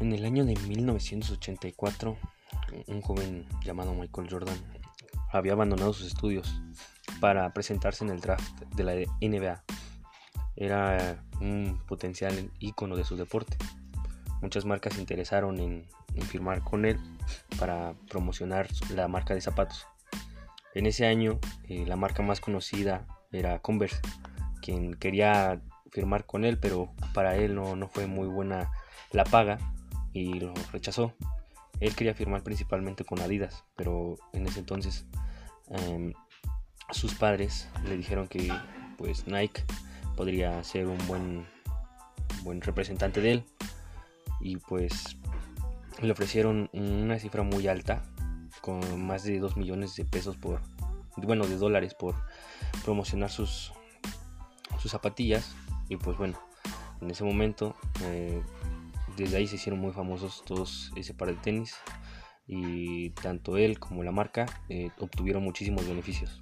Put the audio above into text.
En el año de 1984, un joven llamado Michael Jordan había abandonado sus estudios para presentarse en el draft de la NBA. Era un potencial ícono de su deporte. Muchas marcas se interesaron en, firmar con él para promocionar la marca de zapatos. En ese año, eh, la marca más conocida era Converse, quien quería firmar con él, pero para él no, no fue muy buena la paga y lo rechazó. Él quería firmar principalmente con Adidas, pero en ese entonces em, sus padres le dijeron que pues Nike podría ser un buen, buen representante de él y pues le ofrecieron una cifra muy alta con más de 2 millones de pesos por bueno de dólares por promocionar sus sus zapatillas y pues bueno en ese momento eh, desde ahí se hicieron muy famosos todos ese par de tenis y tanto él como la marca eh, obtuvieron muchísimos beneficios.